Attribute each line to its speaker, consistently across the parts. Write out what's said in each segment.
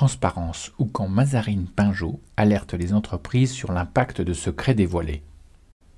Speaker 1: transparence ou quand Mazarine Pinjot alerte les entreprises sur l'impact de secrets dévoilés.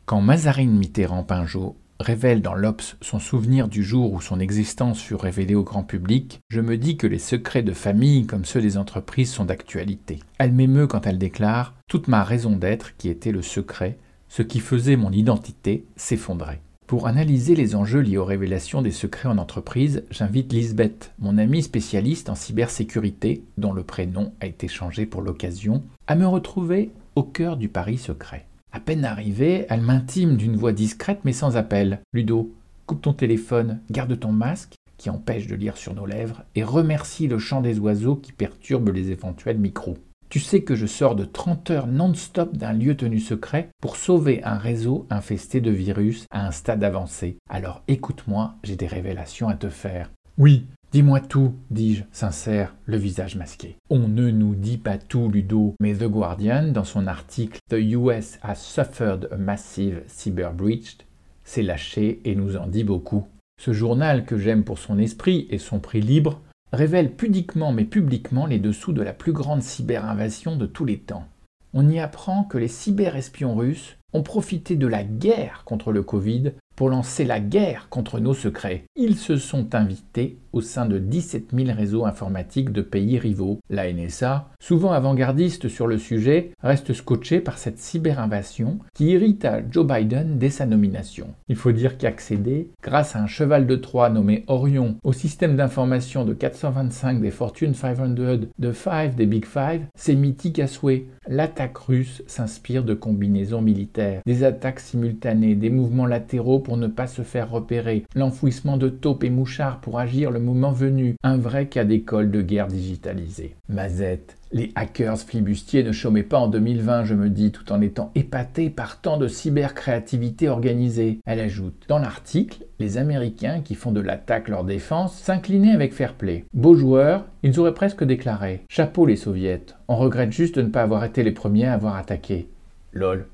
Speaker 1: Quand Mazarine Mitterrand Pinjot révèle dans l'Obs son souvenir du jour où son existence fut révélée au grand public, je me dis que les secrets de famille comme ceux des entreprises sont d'actualité. Elle m'émeut quand elle déclare Toute ma raison d'être, qui était le secret, ce qui faisait mon identité, s'effondrait. Pour analyser les enjeux liés aux révélations des secrets en entreprise, j'invite Lisbeth, mon amie spécialiste en cybersécurité, dont le prénom a été changé pour l'occasion, à me retrouver au cœur du pari secret. À peine arrivée, elle m'intime d'une voix discrète mais sans appel. Ludo, coupe ton téléphone, garde ton masque, qui empêche de lire sur nos lèvres, et remercie le chant des oiseaux qui perturbe les éventuels micros. Tu sais que je sors de 30 heures non-stop d'un lieu tenu secret pour sauver un réseau infesté de virus à un stade avancé. Alors écoute-moi, j'ai des révélations à te faire. Oui, Dis-moi tout, dis-je, sincère, le visage masqué. On ne nous dit pas tout, Ludo, mais The Guardian, dans son article The US has suffered a massive cyber breach, s'est lâché et nous en dit beaucoup. Ce journal, que j'aime pour son esprit et son prix libre, révèle pudiquement mais publiquement les dessous de la plus grande cyber-invasion de tous les temps. On y apprend que les cyber-espions russes ont profité de la guerre contre le Covid pour lancer la guerre contre nos secrets. Ils se sont invités au sein de 17 000 réseaux informatiques de pays rivaux. La NSA, souvent avant-gardiste sur le sujet, reste scotchée par cette cyberinvasion qui irrita Joe Biden dès sa nomination. Il faut dire qu'accéder, grâce à un cheval de Troie nommé Orion, au système d'information de 425 des Fortune 500, de 5 des Big Five, c'est mythique à souhait. L'attaque russe s'inspire de combinaisons militaires, des attaques simultanées, des mouvements latéraux pour ne pas se faire repérer, l'enfouissement de taupes et mouchards pour agir le moment venu, un vrai cas d'école de guerre digitalisée. Mazette, les hackers flibustiers ne chômaient pas en 2020, je me dis, tout en étant épatés par tant de cybercréativité organisée. Elle ajoute Dans l'article, les Américains qui font de l'attaque leur défense s'inclinaient avec fair play. Beaux joueurs, ils auraient presque déclaré Chapeau les soviets, on regrette juste de ne pas avoir été les premiers à avoir attaqué. Lol.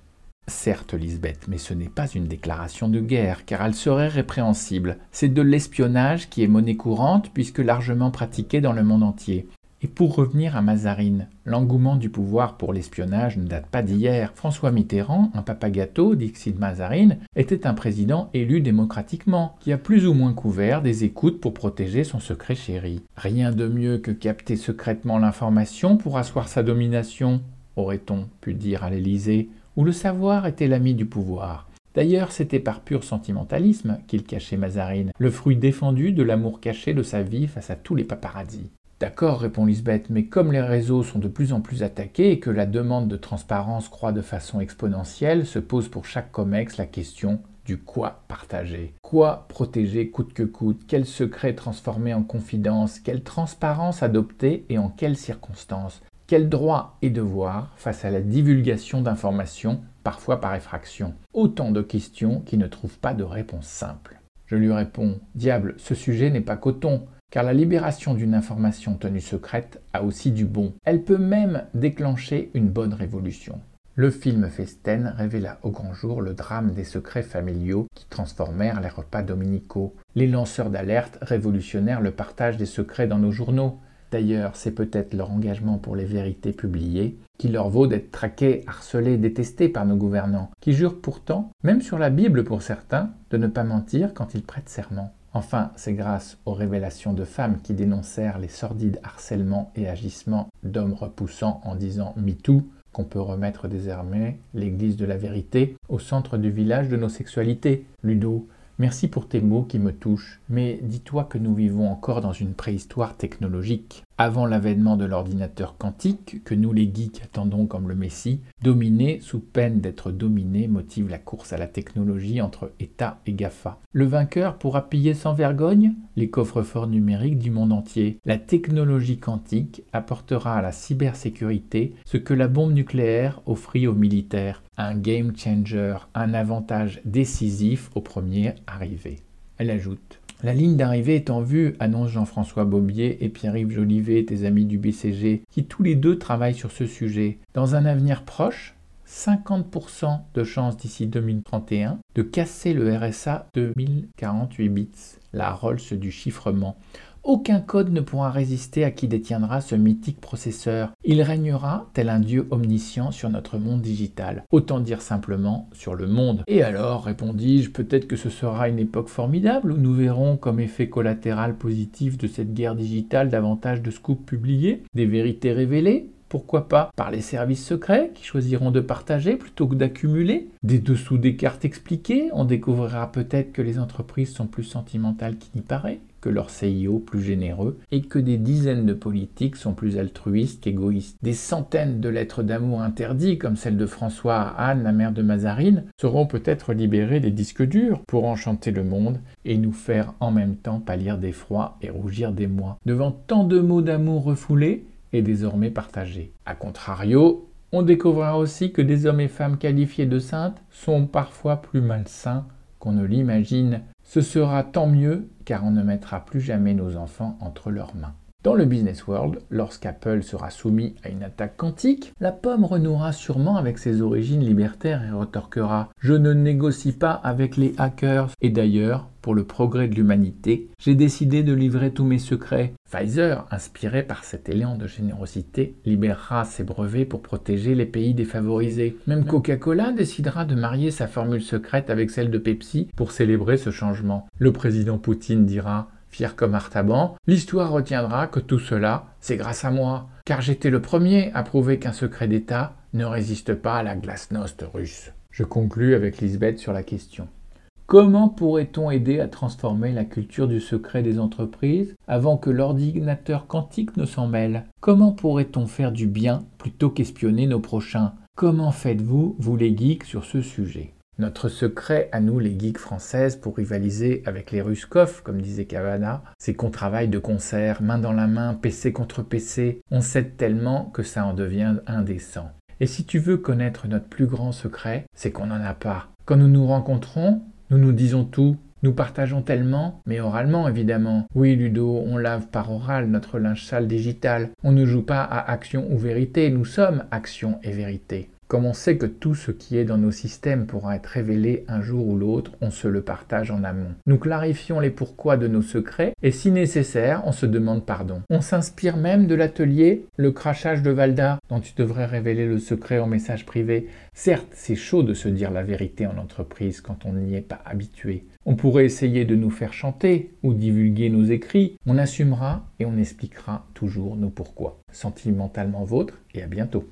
Speaker 1: Certes, Lisbeth, mais ce n'est pas une déclaration de guerre, car elle serait répréhensible. C'est de l'espionnage qui est monnaie courante, puisque largement pratiqué dans le monde entier. Et pour revenir à Mazarine, l'engouement du pouvoir pour l'espionnage ne date pas d'hier. François Mitterrand, un papagato, Dixit Mazarine, était un président élu démocratiquement, qui a plus ou moins couvert des écoutes pour protéger son secret chéri. Rien de mieux que capter secrètement l'information pour asseoir sa domination, aurait-on pu dire à l'Élysée, où le savoir était l'ami du pouvoir. D'ailleurs, c'était par pur sentimentalisme qu'il cachait Mazarine, le fruit défendu de l'amour caché de sa vie face à tous les paparazzis. D'accord, répond Lisbeth, mais comme les réseaux sont de plus en plus attaqués et que la demande de transparence croît de façon exponentielle, se pose pour chaque COMEX la question du quoi partager. Quoi protéger coûte que coûte? Quel secret transformer en confidence? Quelle transparence adopter et en quelles circonstances? Quels droits et devoirs face à la divulgation d'informations, parfois par effraction? Autant de questions qui ne trouvent pas de réponse simple. Je lui réponds Diable, ce sujet n'est pas coton car la libération d'une information tenue secrète a aussi du bon. Elle peut même déclencher une bonne révolution. Le film Festen révéla au grand jour le drame des secrets familiaux qui transformèrent les repas dominicaux. Les lanceurs d'alerte révolutionnèrent le partage des secrets dans nos journaux. D'ailleurs, c'est peut-être leur engagement pour les vérités publiées qui leur vaut d'être traqués, harcelés, détestés par nos gouvernants, qui jurent pourtant, même sur la Bible pour certains, de ne pas mentir quand ils prêtent serment. Enfin, c'est grâce aux révélations de femmes qui dénoncèrent les sordides harcèlements et agissements d'hommes repoussants en disant MeToo qu'on peut remettre désormais l'Église de la vérité au centre du village de nos sexualités. Ludo, merci pour tes mots qui me touchent, mais dis-toi que nous vivons encore dans une préhistoire technologique avant l'avènement de l'ordinateur quantique, que nous les geeks attendons comme le Messie, dominer sous peine d'être dominé motive la course à la technologie entre État et GAFA. Le vainqueur pourra piller sans vergogne les coffres-forts numériques du monde entier. La technologie quantique apportera à la cybersécurité ce que la bombe nucléaire offrit aux militaires, un game changer, un avantage décisif au premier arrivé. Elle ajoute la ligne d'arrivée est en vue, annonce Jean-François Bobier et Pierre-Yves Jolivet, tes amis du BCG, qui tous les deux travaillent sur ce sujet. Dans un avenir proche, 50% de chances d'ici 2031 de casser le RSA de 1048 bits, la Rolls du chiffrement. Aucun code ne pourra résister à qui détiendra ce mythique processeur. Il régnera tel un dieu omniscient sur notre monde digital. Autant dire simplement sur le monde. Et alors, répondis-je, peut-être que ce sera une époque formidable où nous verrons comme effet collatéral positif de cette guerre digitale davantage de scoops publiés, des vérités révélées, pourquoi pas par les services secrets qui choisiront de partager plutôt que d'accumuler Des dessous des cartes expliquées, on découvrira peut-être que les entreprises sont plus sentimentales qu'il n'y paraît, que leurs CIO plus généreux, et que des dizaines de politiques sont plus altruistes qu'égoïstes. Des centaines de lettres d'amour interdites, comme celle de François à Anne, la mère de Mazarine, seront peut-être libérées des disques durs pour enchanter le monde et nous faire en même temps pâlir d'effroi et rougir des mois. Devant tant de mots d'amour refoulés, est désormais partagé. A contrario, on découvrira aussi que des hommes et femmes qualifiés de saintes sont parfois plus malsains qu'on ne l'imagine. Ce sera tant mieux car on ne mettra plus jamais nos enfants entre leurs mains. Dans le business world, lorsqu'Apple sera soumis à une attaque quantique, la pomme renouera sûrement avec ses origines libertaires et retorquera ⁇ Je ne négocie pas avec les hackers ⁇ Et d'ailleurs, pour le progrès de l'humanité, j'ai décidé de livrer tous mes secrets. Pfizer, inspiré par cet élan de générosité, libérera ses brevets pour protéger les pays défavorisés. Même Coca-Cola décidera de marier sa formule secrète avec celle de Pepsi pour célébrer ce changement. Le président Poutine dira fier comme Artaban, l'histoire retiendra que tout cela, c'est grâce à moi, car j'étais le premier à prouver qu'un secret d'État ne résiste pas à la glasnost russe. Je conclus avec Lisbeth sur la question. Comment pourrait-on aider à transformer la culture du secret des entreprises avant que l'ordinateur quantique ne s'en mêle? Comment pourrait-on faire du bien plutôt qu'espionner nos prochains? Comment faites-vous, vous les geeks, sur ce sujet? Notre secret à nous, les geeks françaises, pour rivaliser avec les Ruskov, comme disait Cavana, c'est qu'on travaille de concert, main dans la main, PC contre PC. On s'aide tellement que ça en devient indécent. Et si tu veux connaître notre plus grand secret, c'est qu'on n'en a pas. Quand nous nous rencontrons, nous nous disons tout, nous partageons tellement, mais oralement évidemment. Oui, Ludo, on lave par oral notre linge sale digital. On ne joue pas à action ou vérité, nous sommes action et vérité. Comme on sait que tout ce qui est dans nos systèmes pourra être révélé un jour ou l'autre, on se le partage en amont. Nous clarifions les pourquoi de nos secrets et si nécessaire, on se demande pardon. On s'inspire même de l'atelier Le crachage de Valda, dont tu devrais révéler le secret en message privé. Certes, c'est chaud de se dire la vérité en entreprise quand on n'y est pas habitué. On pourrait essayer de nous faire chanter ou divulguer nos écrits. On assumera et on expliquera toujours nos pourquoi. Sentimentalement vôtre et à bientôt.